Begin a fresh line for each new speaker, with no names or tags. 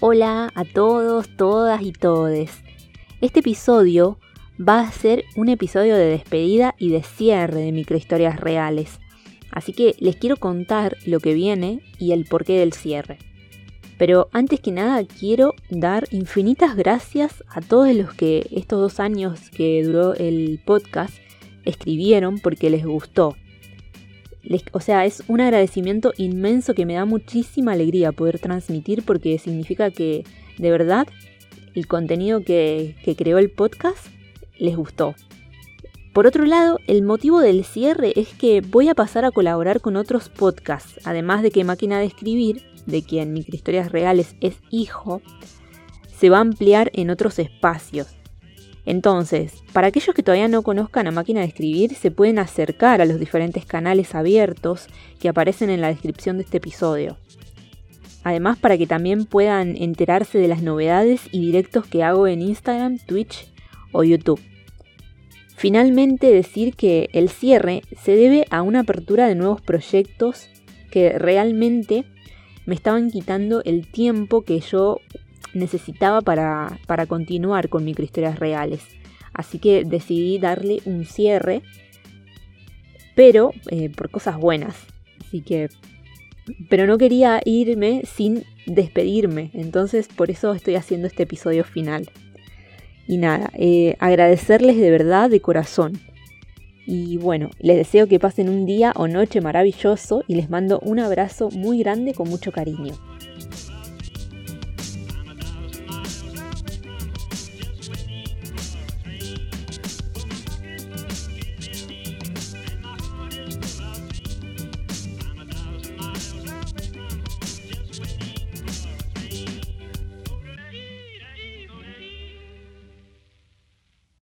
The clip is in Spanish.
Hola a todos, todas y todes. Este episodio va a ser un episodio de despedida y de cierre de microhistorias reales. Así que les quiero contar lo que viene y el porqué del cierre. Pero antes que nada quiero dar infinitas gracias a todos los que estos dos años que duró el podcast escribieron porque les gustó o sea, es un agradecimiento inmenso que me da muchísima alegría poder transmitir porque significa que de verdad el contenido que, que creó el podcast les gustó. Por otro lado, el motivo del cierre es que voy a pasar a colaborar con otros podcasts, además de que Máquina de Escribir, de quien Microhistorias Reales es hijo, se va a ampliar en otros espacios. Entonces, para aquellos que todavía no conozcan a Máquina de Escribir, se pueden acercar a los diferentes canales abiertos que aparecen en la descripción de este episodio. Además, para que también puedan enterarse de las novedades y directos que hago en Instagram, Twitch o YouTube. Finalmente, decir que el cierre se debe a una apertura de nuevos proyectos que realmente me estaban quitando el tiempo que yo necesitaba para, para continuar con microhistorias reales. Así que decidí darle un cierre, pero eh, por cosas buenas. Así que, pero no quería irme sin despedirme, entonces por eso estoy haciendo este episodio final. Y nada, eh, agradecerles de verdad, de corazón. Y bueno, les deseo que pasen un día o noche maravilloso y les mando un abrazo muy grande con mucho cariño.